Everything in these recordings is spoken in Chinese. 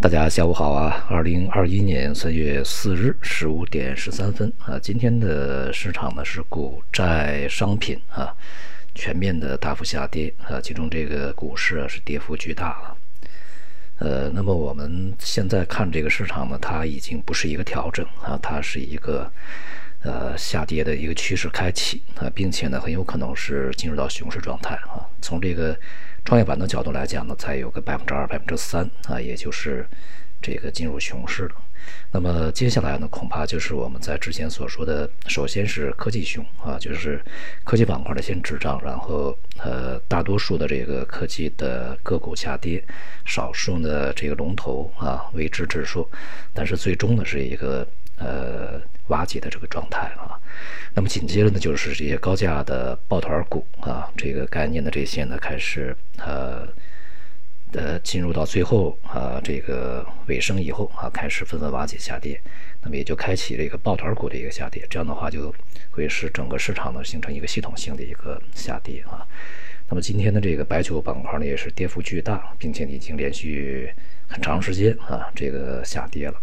大家下午好啊！二零二一年三月四日十五点十三分啊，今天的市场呢是股债商品啊全面的大幅下跌啊，其中这个股市啊是跌幅巨大了。呃，那么我们现在看这个市场呢，它已经不是一个调整啊，它是一个呃下跌的一个趋势开启啊，并且呢很有可能是进入到熊市状态啊。从这个创业板的角度来讲呢，才有个百分之二、百分之三啊，也就是这个进入熊市了。那么接下来呢，恐怕就是我们在之前所说的，首先是科技熊啊，就是科技板块的先滞涨，然后呃，大多数的这个科技的个股下跌，少数呢这个龙头啊维持指数，但是最终呢是一个呃瓦解的这个状态啊。那么紧接着呢，就是这些高价的抱团股啊，这个概念的这些呢，开始呃呃进入到最后啊这个尾声以后啊，开始纷纷瓦解下跌，那么也就开启了一个抱团股的一个下跌，这样的话就会使整个市场呢形成一个系统性的一个下跌啊。那么今天的这个白酒板块呢，也是跌幅巨大，并且已经连续很长时间啊这个下跌了。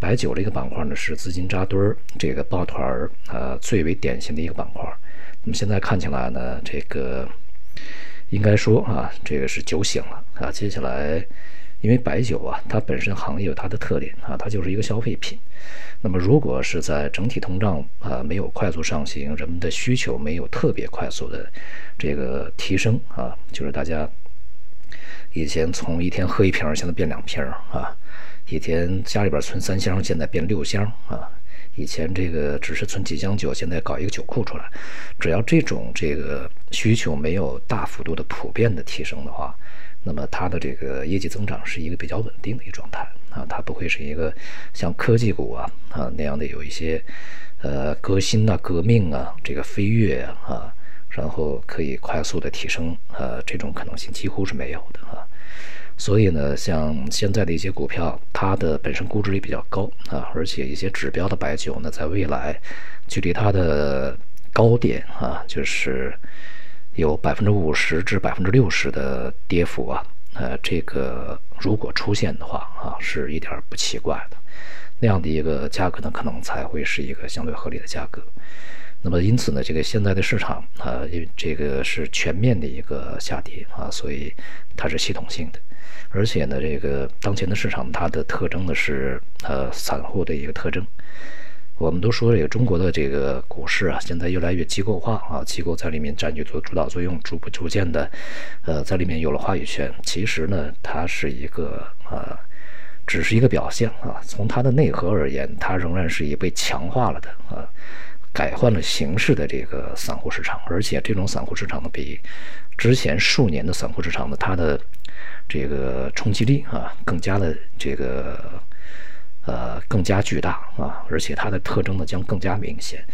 白酒这个板块呢，是资金扎堆儿、这个抱团儿啊最为典型的一个板块。那么现在看起来呢，这个应该说啊，这个是酒醒了啊。接下来，因为白酒啊，它本身行业有它的特点啊，它就是一个消费品。那么如果是在整体通胀啊没有快速上行，人们的需求没有特别快速的这个提升啊，就是大家以前从一天喝一瓶，现在变两瓶啊。以前家里边存三箱，现在变六箱啊！以前这个只是存几箱酒，现在搞一个酒库出来。只要这种这个需求没有大幅度的普遍的提升的话，那么它的这个业绩增长是一个比较稳定的一个状态啊，它不会是一个像科技股啊啊那样的有一些呃革新啊、革命啊、这个飞跃啊，然后可以快速的提升呃这种可能性几乎是没有的啊。所以呢，像现在的一些股票，它的本身估值也比较高啊，而且一些指标的白酒呢，在未来距离它的高点啊，就是有百分之五十至百分之六十的跌幅啊，呃，这个如果出现的话啊，是一点不奇怪的，那样的一个价格呢，可能才会是一个相对合理的价格。那么因此呢，这个现在的市场啊，因为这个是全面的一个下跌啊，所以它是系统性的。而且呢，这个当前的市场它的特征呢是呃散户的一个特征。我们都说这个中国的这个股市啊，现在越来越机构化啊，机构在里面占据主主导作用，逐步逐渐的呃在里面有了话语权。其实呢，它是一个呃只是一个表现啊，从它的内核而言，它仍然是一被强化了的啊，改换了形式的这个散户市场。而且这种散户市场呢，比之前数年的散户市场呢，它的这个冲击力啊，更加的这个呃更加巨大啊，而且它的特征呢将更加明显。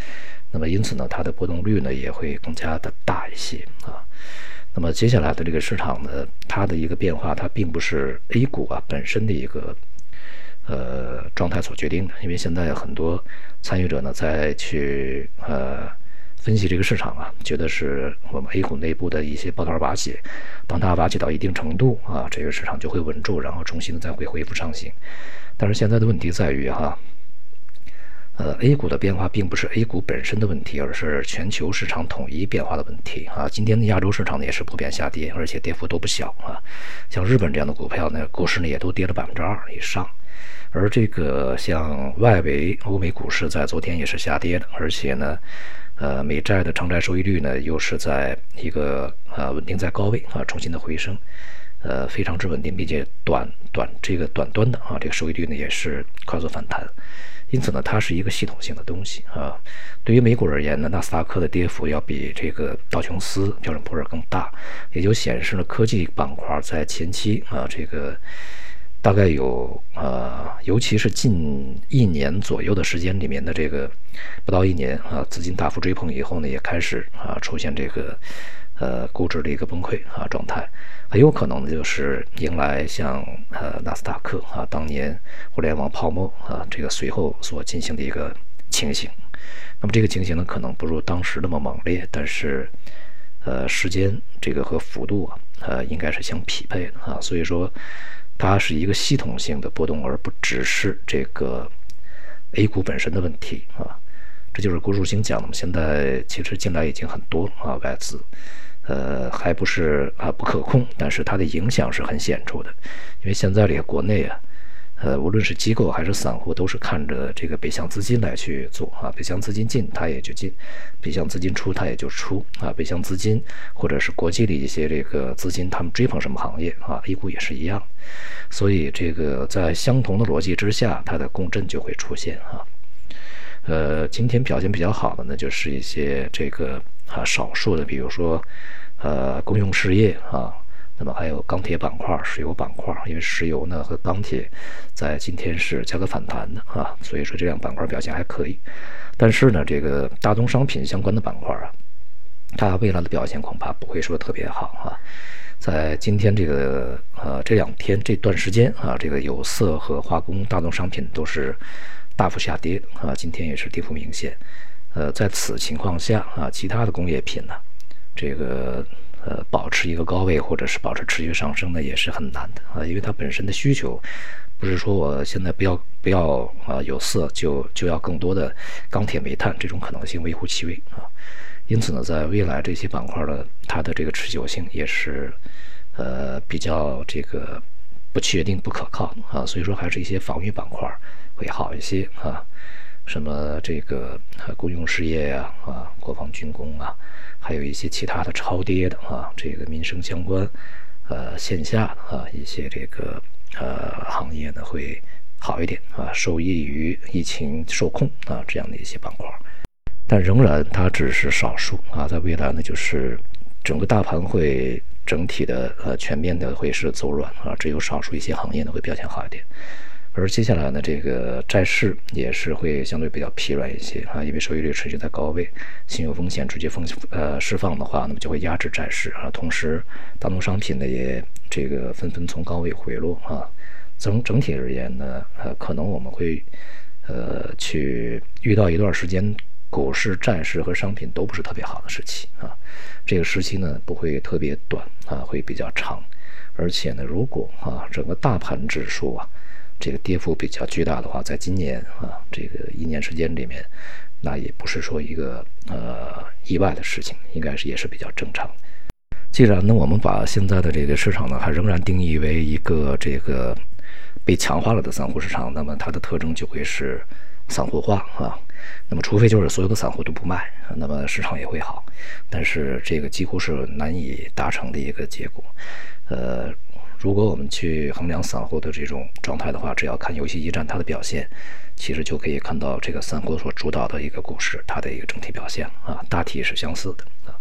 那么因此呢，它的波动率呢也会更加的大一些啊。那么接下来的这个市场呢，它的一个变化，它并不是 A 股啊本身的一个呃状态所决定的，因为现在很多参与者呢在去呃。分析这个市场啊，觉得是我们 A 股内部的一些抱团瓦解，当它瓦解到一定程度啊，这个市场就会稳住，然后重新的再会恢复上行。但是现在的问题在于哈，呃，A 股的变化并不是 A 股本身的问题，而是全球市场统一变化的问题啊。今天的亚洲市场呢也是普遍下跌，而且跌幅都不小啊。像日本这样的股票呢，股市呢也都跌了百分之二以上，而这个像外围欧美股市在昨天也是下跌的，而且呢。呃，美债的偿债收益率呢，又是在一个呃稳定在高位啊，重新的回升，呃，非常之稳定，并且短短这个短端的啊，这个收益率呢也是快速反弹，因此呢，它是一个系统性的东西啊。对于美股而言呢，纳斯达克的跌幅要比这个道琼斯、标准普尔更大，也就显示了科技板块在前期啊这个。大概有呃，尤其是近一年左右的时间里面的这个不到一年啊，资金大幅追捧以后呢，也开始啊出现这个呃估值的一个崩溃啊状态，很有可能呢就是迎来像呃纳斯达克啊当年互联网泡沫啊这个随后所进行的一个情形。那么这个情形呢，可能不如当时那么猛烈，但是呃时间这个和幅度啊呃应该是相匹配的啊，所以说。它是一个系统性的波动，而不只是这个 A 股本身的问题啊。这就是郭树清讲的嘛。现在其实进来已经很多啊外资，呃，还不是啊不可控，但是它的影响是很显著的。因为现在这个国内啊，呃，无论是机构还是散户，都是看着这个北向资金来去做啊。北向资金进，它也就进；北向资金出，它也就出啊。北向资金或者是国际的一些这个资金，他们追捧什么行业啊？A 股也是一样。所以这个在相同的逻辑之下，它的共振就会出现啊。呃，今天表现比较好的呢，就是一些这个啊少数的，比如说呃公用事业啊，那么还有钢铁板块、石油板块，因为石油呢和钢铁在今天是价格反弹的啊，所以说这两个板块表现还可以。但是呢，这个大宗商品相关的板块啊，它未来的表现恐怕不会说特别好啊。在今天这个呃这两天这段时间啊，这个有色和化工大宗商品都是。大幅下跌啊，今天也是跌幅明显。呃，在此情况下啊，其他的工业品呢，这个呃保持一个高位或者是保持持续上升呢，也是很难的啊，因为它本身的需求不是说我现在不要不要啊有色就就要更多的钢铁煤炭这种可能性微乎其微啊。因此呢，在未来这些板块呢它的这个持久性也是呃比较这个不确定不可靠啊，所以说还是一些防御板块。会好一些啊，什么这个公用事业呀啊，国防军工啊，还有一些其他的超跌的啊，这个民生相关，呃，线下啊一些这个呃行业呢会好一点啊，受益于疫情受控啊这样的一些板块，但仍然它只是少数啊，在未来呢就是整个大盘会整体的呃全面的会是走软啊，只有少数一些行业呢会表现好一点。而接下来呢，这个债市也是会相对比较疲软一些啊，因为收益率持续在高位，信用风险直接风呃释放的话，那么就会压制债市啊。同时，大宗商品呢也这个纷纷从高位回落啊。整整体而言呢，呃，可能我们会呃去遇到一段时间股市、债市和商品都不是特别好的时期啊。这个时期呢不会特别短啊，会比较长。而且呢，如果啊整个大盘指数啊。这个跌幅比较巨大的话，在今年啊，这个一年时间里面，那也不是说一个呃意外的事情，应该是也是比较正常。既然呢，我们把现在的这个市场呢，还仍然定义为一个这个被强化了的散户市场，那么它的特征就会是散户化啊。那么，除非就是所有的散户都不卖，那么市场也会好。但是这个几乎是难以达成的一个结果，呃。如果我们去衡量散户的这种状态的话，只要看游戏驿站它的表现，其实就可以看到这个散户所主导的一个股市它的一个整体表现啊，大体是相似的啊，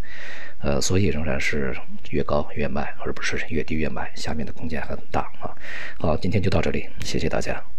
呃，所以仍然是越高越卖，而不是越低越买，下面的空间很大啊。好，今天就到这里，谢谢大家。